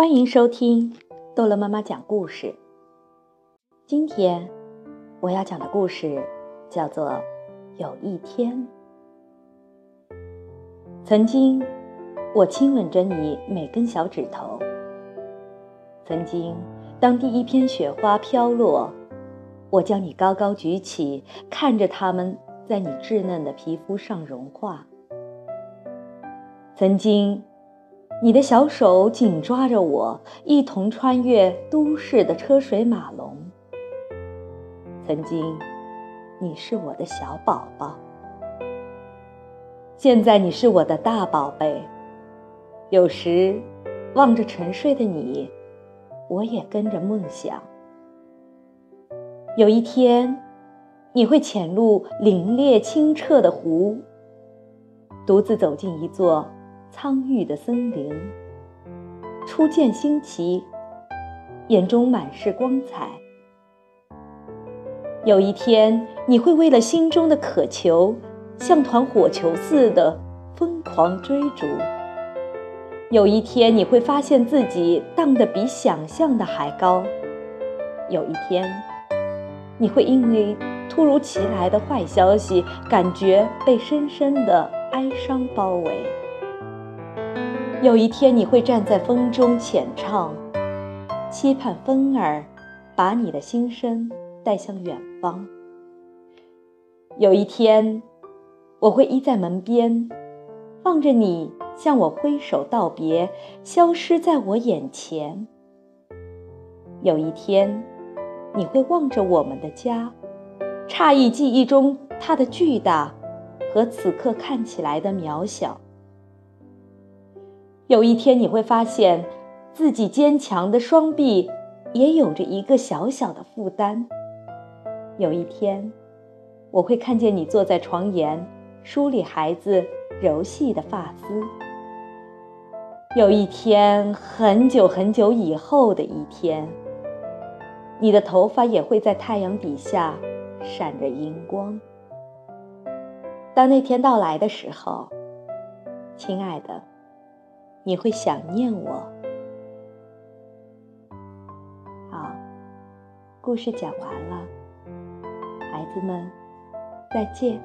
欢迎收听逗乐妈妈讲故事。今天我要讲的故事叫做《有一天》。曾经，我亲吻着你每根小指头。曾经，当第一片雪花飘落，我将你高高举起，看着它们在你稚嫩的皮肤上融化。曾经。你的小手紧抓着我，一同穿越都市的车水马龙。曾经，你是我的小宝宝，现在你是我的大宝贝。有时，望着沉睡的你，我也跟着梦想。有一天，你会潜入凛冽清澈的湖，独自走进一座。苍郁的森林，初见新奇，眼中满是光彩。有一天，你会为了心中的渴求，像团火球似的疯狂追逐。有一天，你会发现自己荡得比想象的还高。有一天，你会因为突如其来的坏消息，感觉被深深的哀伤包围。有一天，你会站在风中浅唱，期盼风儿把你的心声带向远方。有一天，我会依在门边，望着你向我挥手道别，消失在我眼前。有一天，你会望着我们的家，诧异记忆中它的巨大，和此刻看起来的渺小。有一天，你会发现自己坚强的双臂也有着一个小小的负担。有一天，我会看见你坐在床沿，梳理孩子柔细的发丝。有一天，很久很久以后的一天，你的头发也会在太阳底下闪着银光。当那天到来的时候，亲爱的。你会想念我。好，故事讲完了，孩子们，再见。